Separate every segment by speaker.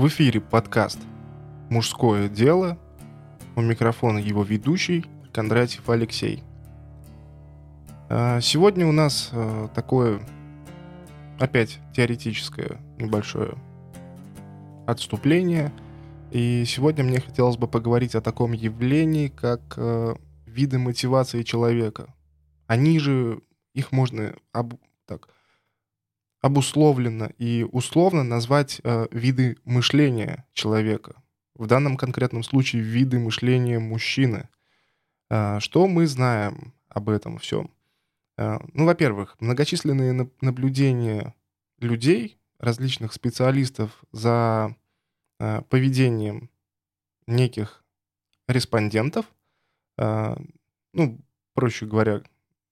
Speaker 1: В эфире подкаст «Мужское дело». У микрофона его ведущий Кондратьев Алексей. А, сегодня у нас а, такое опять теоретическое небольшое отступление. И сегодня мне хотелось бы поговорить о таком явлении, как а, виды мотивации человека. Они же, их можно об, так, обусловленно и условно назвать э, виды мышления человека. В данном конкретном случае виды мышления мужчины. Э, что мы знаем об этом всем? Э, ну, во-первых, многочисленные наблюдения людей, различных специалистов за э, поведением неких респондентов, э, ну, проще говоря,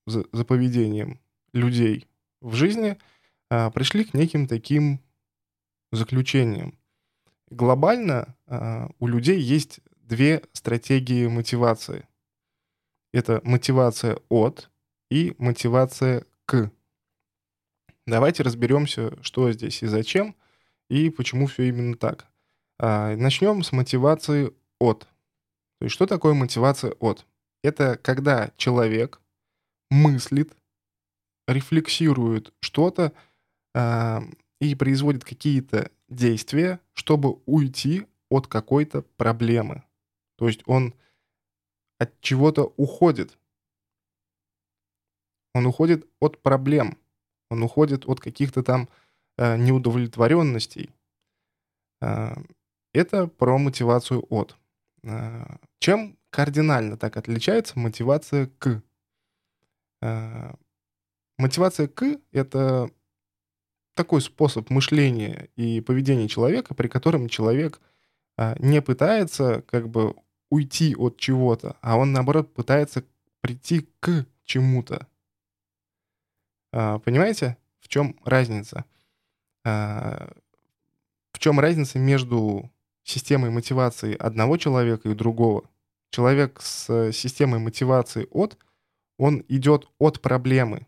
Speaker 1: за, за поведением людей в жизни – пришли к неким таким заключениям. Глобально а, у людей есть две стратегии мотивации. Это мотивация от и мотивация к. Давайте разберемся, что здесь и зачем, и почему все именно так. А, начнем с мотивации от. То есть что такое мотивация от? Это когда человек мыслит, рефлексирует что-то, и производит какие-то действия, чтобы уйти от какой-то проблемы. То есть он от чего-то уходит. Он уходит от проблем. Он уходит от каких-то там э, неудовлетворенностей. Э, это про мотивацию от. Э, чем кардинально так отличается мотивация к? Э, мотивация к — это такой способ мышления и поведения человека, при котором человек а, не пытается как бы уйти от чего-то, а он, наоборот, пытается прийти к чему-то. А, понимаете, в чем разница? А, в чем разница между системой мотивации одного человека и другого? Человек с системой мотивации от, он идет от проблемы,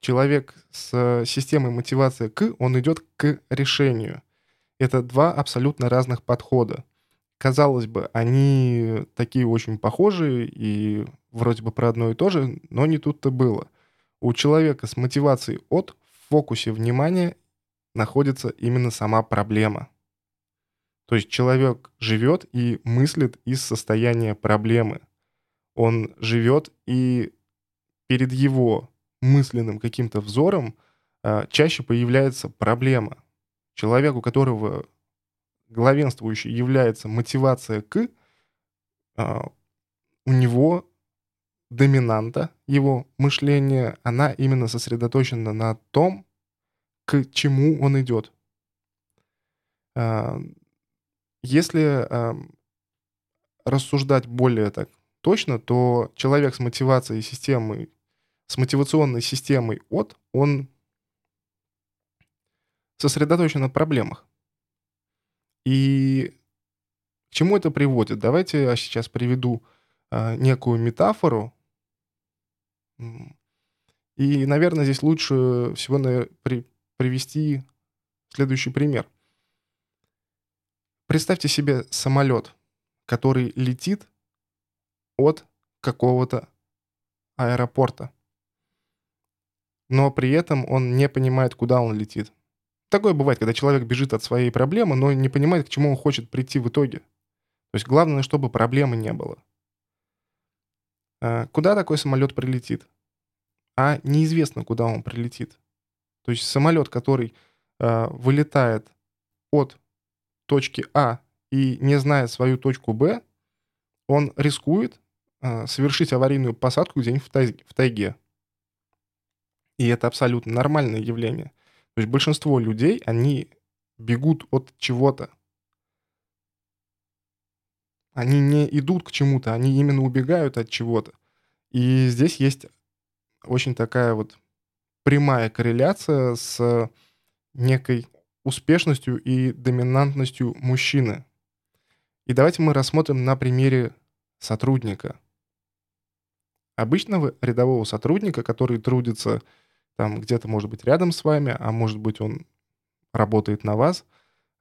Speaker 1: человек с системой мотивации к, он идет к решению. Это два абсолютно разных подхода. Казалось бы, они такие очень похожие и вроде бы про одно и то же, но не тут-то было. У человека с мотивацией от в фокусе внимания находится именно сама проблема. То есть человек живет и мыслит из состояния проблемы. Он живет и перед его мысленным каким-то взором а, чаще появляется проблема. Человек, у которого главенствующей является мотивация к, а, у него доминанта его мышления, она именно сосредоточена на том, к чему он идет. А, если рассуждать более так точно, то человек с мотивацией системы с мотивационной системой от, он сосредоточен на проблемах. И к чему это приводит? Давайте я сейчас приведу а, некую метафору. И, наверное, здесь лучше всего при, привести следующий пример. Представьте себе самолет, который летит от какого-то аэропорта но при этом он не понимает, куда он летит. Такое бывает, когда человек бежит от своей проблемы, но не понимает, к чему он хочет прийти в итоге. То есть главное, чтобы проблемы не было. А куда такой самолет прилетит? А неизвестно, куда он прилетит. То есть самолет, который э, вылетает от точки А и не знает свою точку Б, он рискует э, совершить аварийную посадку где-нибудь в тайге. И это абсолютно нормальное явление. То есть большинство людей, они бегут от чего-то. Они не идут к чему-то, они именно убегают от чего-то. И здесь есть очень такая вот прямая корреляция с некой успешностью и доминантностью мужчины. И давайте мы рассмотрим на примере сотрудника. Обычного рядового сотрудника, который трудится там где-то, может быть, рядом с вами, а может быть, он работает на вас.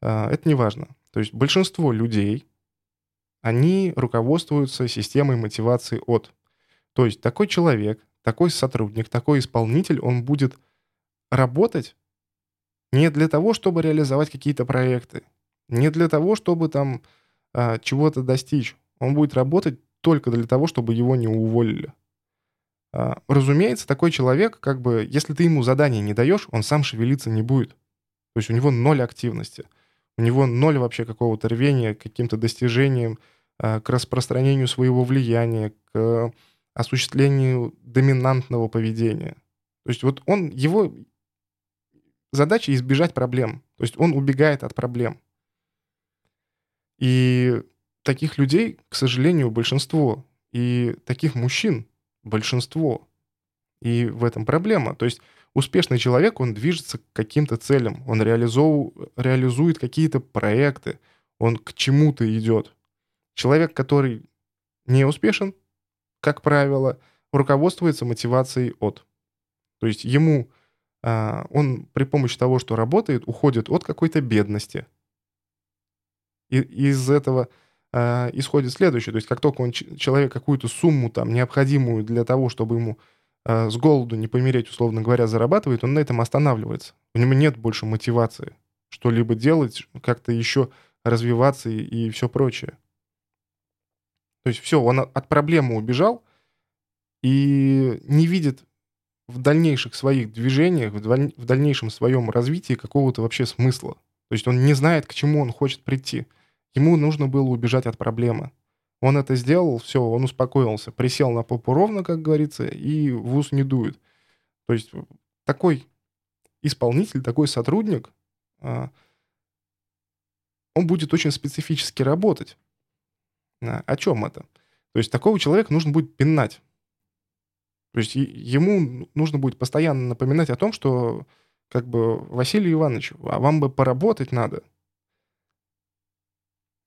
Speaker 1: э, это не важно. То есть большинство людей, они руководствуются системой мотивации от. То есть такой человек, такой сотрудник, такой исполнитель, он будет работать не для того, чтобы реализовать какие-то проекты, не для того, чтобы там а, чего-то достичь. Он будет работать только для того, чтобы его не уволили. А, разумеется, такой человек, как бы, если ты ему задание не даешь, он сам шевелиться не будет. То есть у него ноль активности. У него ноль вообще какого-то рвения к каким-то достижениям, а, к распространению своего влияния, к осуществлению доминантного поведения. То есть вот он, его задача избежать проблем. То есть он убегает от проблем. И таких людей, к сожалению, большинство. И таких мужчин большинство. И в этом проблема. То есть успешный человек, он движется к каким-то целям, он реализов... реализует какие-то проекты, он к чему-то идет. Человек, который не успешен, как правило, руководствуется мотивацией от. То есть ему а, он при помощи того, что работает, уходит от какой-то бедности. И из этого э, исходит следующее. То есть как только он, человек какую-то сумму там необходимую для того, чтобы ему э, с голоду не помереть, условно говоря, зарабатывает, он на этом останавливается. У него нет больше мотивации что-либо делать, как-то еще развиваться и, и все прочее. То есть все, он от проблемы убежал и не видит в дальнейших своих движениях, в дальнейшем своем развитии какого-то вообще смысла. То есть он не знает, к чему он хочет прийти. Ему нужно было убежать от проблемы. Он это сделал, все, он успокоился, присел на попу ровно, как говорится, и в ус не дует. То есть такой исполнитель, такой сотрудник, а, он будет очень специфически работать. А, о чем это? То есть такого человека нужно будет пинать. То есть ему нужно будет постоянно напоминать о том, что как бы Василий Иванович, а вам бы поработать надо –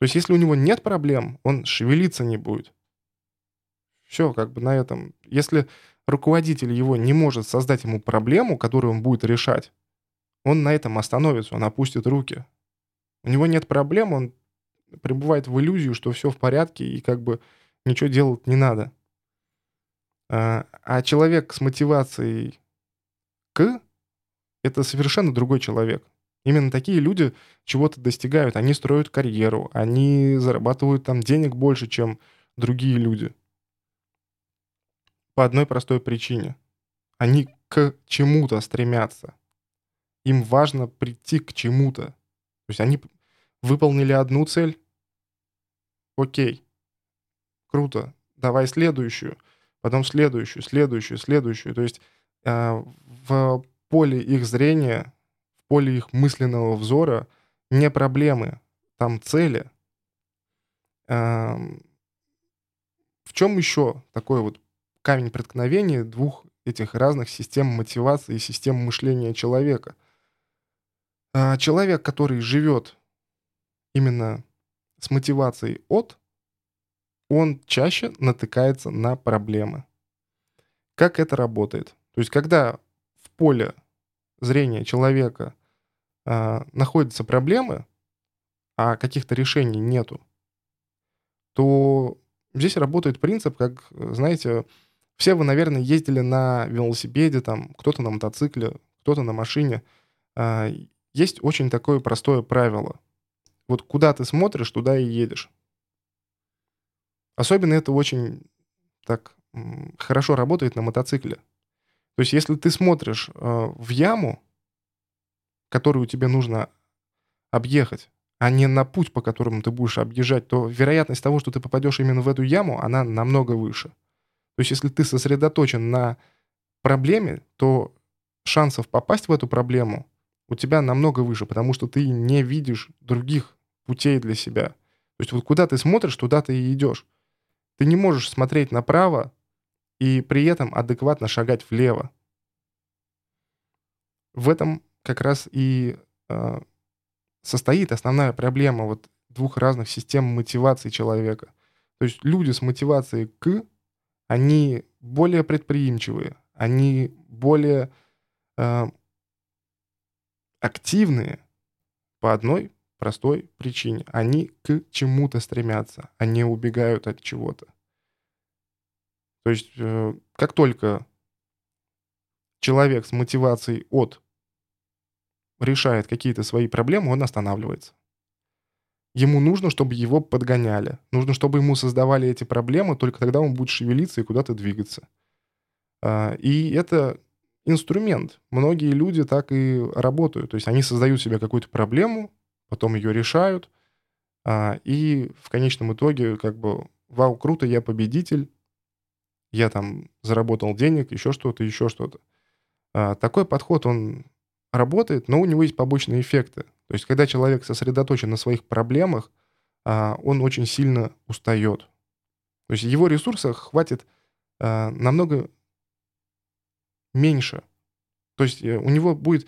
Speaker 1: то есть, если у него нет проблем, он шевелиться не будет. Все, как бы на этом. Если руководитель его не может создать ему проблему, которую он будет решать, он на этом остановится, он опустит руки. У него нет проблем, он пребывает в иллюзию, что все в порядке и как бы ничего делать не надо. А, а человек с мотивацией к — это совершенно другой человек. Именно такие люди чего-то достигают, они строят карьеру, они зарабатывают там денег больше, чем другие люди. По одной простой причине. Они к чему-то стремятся. Им важно прийти к чему-то. То есть они выполнили одну цель. Окей. Круто. Давай следующую. Потом следующую, следующую, следующую. То есть э, в поле их зрения поле их мысленного взора не проблемы, там цели. В чем еще такой вот камень преткновения двух этих разных систем мотивации и систем мышления человека? А, человек, который живет именно с мотивацией от, он чаще натыкается на проблемы. Как это работает? То есть, когда в поле зрения человека э, находятся проблемы, а каких-то решений нету, то здесь работает принцип, как, знаете, все вы, наверное, ездили на велосипеде, там, кто-то на мотоцикле, кто-то на машине. Э, есть очень такое простое правило. Вот куда ты смотришь, туда и едешь. Особенно это очень так хорошо работает на мотоцикле. То есть, если ты смотришь э, в яму, которую тебе нужно объехать, а не на путь, по которому ты будешь объезжать, то вероятность того, что ты попадешь именно в эту яму, она намного выше. То есть если ты сосредоточен на проблеме, то шансов попасть в эту проблему у тебя намного выше, потому что ты не видишь других путей для себя. То есть вот куда ты смотришь, туда ты и идешь. Ты не можешь смотреть направо и при этом адекватно шагать влево. В этом как раз и э, состоит основная проблема вот двух разных систем мотивации человека. То есть люди с мотивацией к, они более предприимчивые, они более э, активные по одной простой причине. Они к чему-то стремятся, они убегают от чего-то. То есть, э, как только человек с мотивацией от решает какие-то свои проблемы, он останавливается. Ему нужно, чтобы его подгоняли. Нужно, чтобы ему создавали эти проблемы, только тогда он будет шевелиться и куда-то двигаться. А, и это инструмент. Многие люди так и работают. То есть они создают себе какую-то проблему, потом ее решают, а, и в конечном итоге как бы «Вау, круто, я победитель, я там заработал денег, еще что-то, еще что-то». А, такой подход, он работает, но у него есть побочные эффекты. То есть, когда человек сосредоточен на своих проблемах, а, он очень сильно устает. То есть его ресурсов хватит а, намного меньше. То есть э, у него будет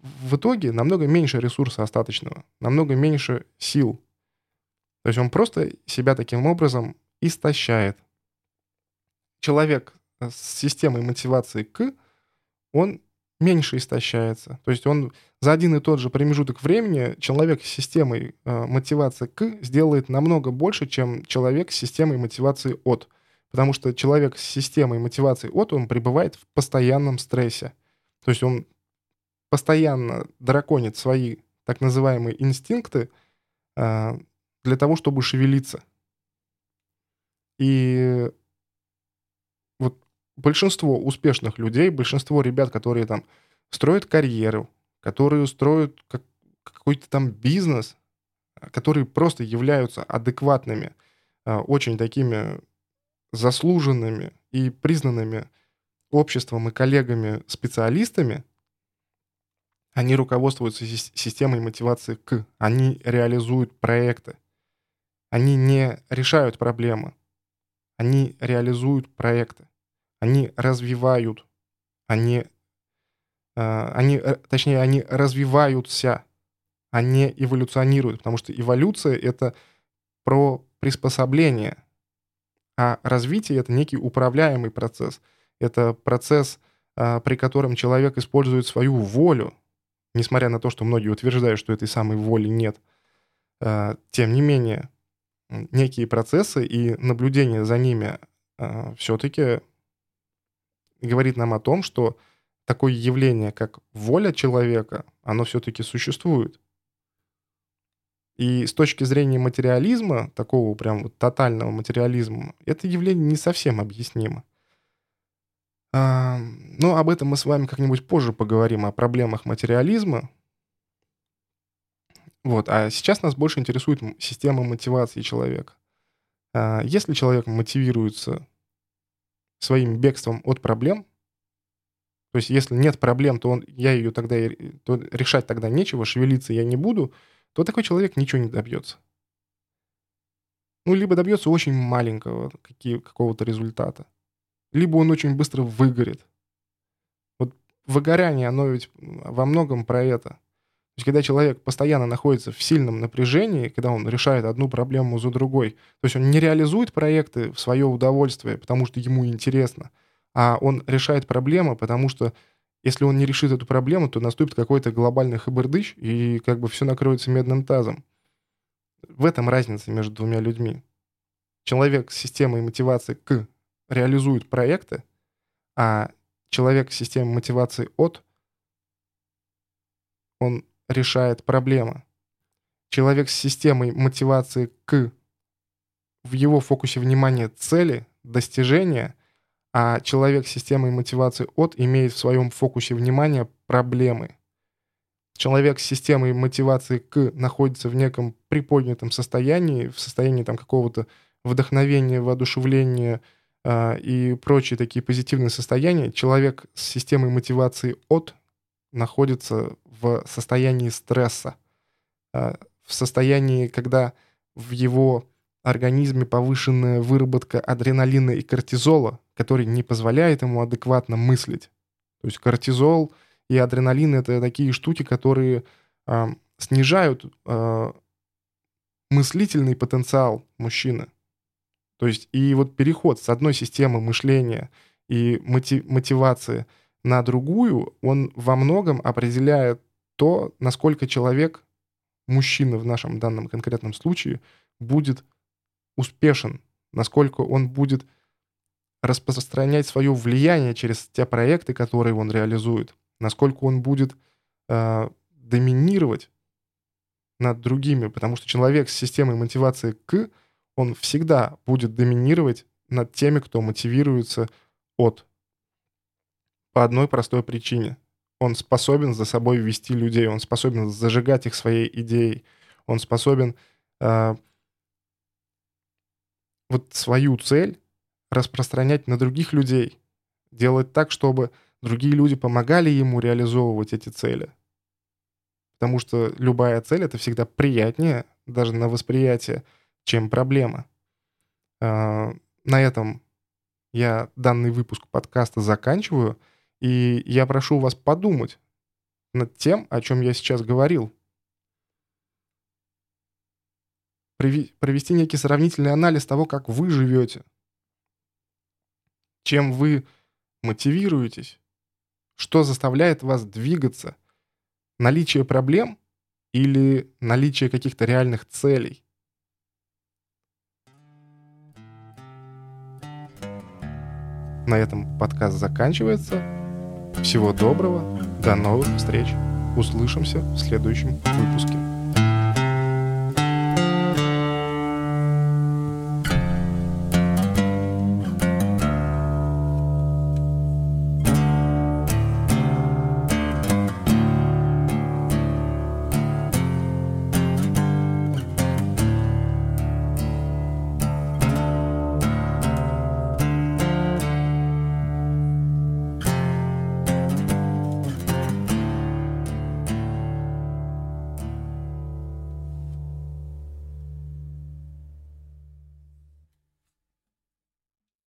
Speaker 1: в итоге намного меньше ресурса остаточного, намного меньше сил. То есть он просто себя таким образом истощает. Человек с системой мотивации к, он меньше истощается. То есть он за один и тот же промежуток времени человек с системой э, мотивации к сделает намного больше, чем человек с системой мотивации от. Потому что человек с системой мотивации от, он пребывает в постоянном стрессе. То есть он постоянно драконит свои так называемые инстинкты э, для того, чтобы шевелиться. И большинство успешных людей, большинство ребят, которые там строят карьеру, которые строят как, какой-то там бизнес, которые просто являются адекватными, а, очень такими заслуженными и признанными обществом и коллегами специалистами, они руководствуются системой мотивации к, они реализуют проекты, они не решают проблемы, они реализуют проекты они развивают, они, э, они, э, точнее, они развиваются, они эволюционируют, потому что эволюция — это про приспособление, а развитие — это некий управляемый процесс. Это процесс, э, при котором человек использует свою волю, несмотря на то, что многие утверждают, что этой самой воли нет. Тем не менее, некие процессы и наблюдение за ними все-таки говорит нам о том, что такое явление, как воля человека, оно все-таки существует. И с точки зрения материализма, такого прям вот тотального материализма, это явление не совсем объяснимо. Но об этом мы с вами как-нибудь позже поговорим, о проблемах материализма. Вот, а сейчас нас больше интересует система мотивации человека. А, если человек мотивируется своим бегством от проблем. То есть, если нет проблем, то он, я ее тогда то решать тогда нечего, шевелиться я не буду, то такой человек ничего не добьется. Ну, либо добьется очень маленького какого-то результата, либо он очень быстро выгорит. Вот выгорание, оно ведь во многом про это есть, когда человек постоянно находится в сильном напряжении, когда он решает одну проблему за другой, то есть он не реализует проекты в свое удовольствие, потому что ему интересно, а он решает проблемы, потому что если он не решит эту проблему, то наступит какой-то глобальный хабардыч, и как бы все накроется медным тазом. В этом разница между двумя людьми. Человек с системой мотивации к реализует проекты, а человек с системой мотивации от, он решает проблемы. Человек с системой мотивации к в его фокусе внимания цели, достижения, а человек с системой мотивации от имеет в своем фокусе внимания проблемы. Человек с системой мотивации к находится в неком приподнятом состоянии, в состоянии там какого-то вдохновения, воодушевления э, и прочие такие позитивные состояния. Человек с системой мотивации от находится в состоянии стресса, а, в состоянии, когда в его организме повышенная выработка адреналина и кортизола, который не позволяет ему адекватно мыслить. То есть кортизол и адреналин — это такие штуки, которые э, снижают э, мыслительный потенциал мужчины. То есть и вот переход с одной системы мышления и мотивации на другую, он во многом определяет то, насколько человек мужчина в нашем данном конкретном случае будет успешен, насколько он будет распространять свое влияние через те проекты, которые он реализует, насколько он будет э, доминировать над другими, потому что человек с системой мотивации к, он всегда будет доминировать над теми, кто мотивируется от. По одной простой причине. Он способен за собой вести людей, он способен зажигать их своей идеей, он способен э, вот свою цель распространять на других людей, делать так, чтобы другие люди помогали ему реализовывать эти цели. Потому что любая цель — это всегда приятнее, даже на восприятие, чем проблема. А, на этом я данный выпуск подкаста заканчиваю, и я прошу вас подумать над тем, о чем я сейчас говорил. Провести некий сравнительный анализ того, как вы живете, чем вы мотивируетесь, что заставляет вас двигаться, наличие проблем или наличие каких-то реальных целей. На этом подкаст заканчивается. Всего доброго, до новых встреч. Услышимся в следующем выпуске.